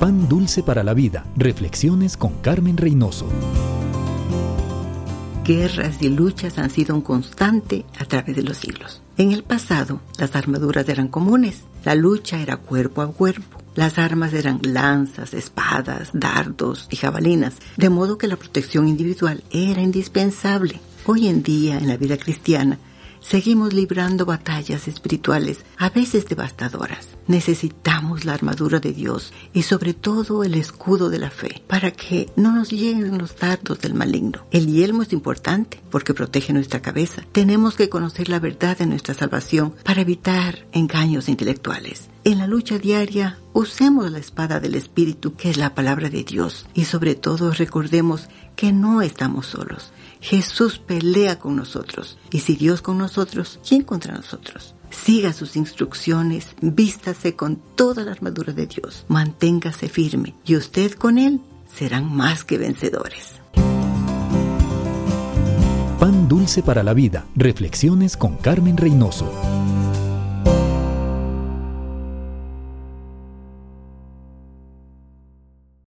Pan dulce para la vida. Reflexiones con Carmen Reynoso. Guerras y luchas han sido un constante a través de los siglos. En el pasado, las armaduras eran comunes. La lucha era cuerpo a cuerpo. Las armas eran lanzas, espadas, dardos y jabalinas, de modo que la protección individual era indispensable. Hoy en día, en la vida cristiana, seguimos librando batallas espirituales, a veces devastadoras. Necesitamos la armadura de Dios y sobre todo el escudo de la fe para que no nos lleguen los dardos del maligno. El yelmo es importante porque protege nuestra cabeza. Tenemos que conocer la verdad de nuestra salvación para evitar engaños intelectuales. En la lucha diaria, usemos la espada del Espíritu, que es la palabra de Dios, y sobre todo recordemos que no estamos solos. Jesús pelea con nosotros, y si Dios con nosotros, ¿quién contra nosotros? Siga sus instrucciones, vístase con toda la armadura de Dios, manténgase firme, y usted con Él serán más que vencedores. Pan dulce para la vida. Reflexiones con Carmen Reynoso.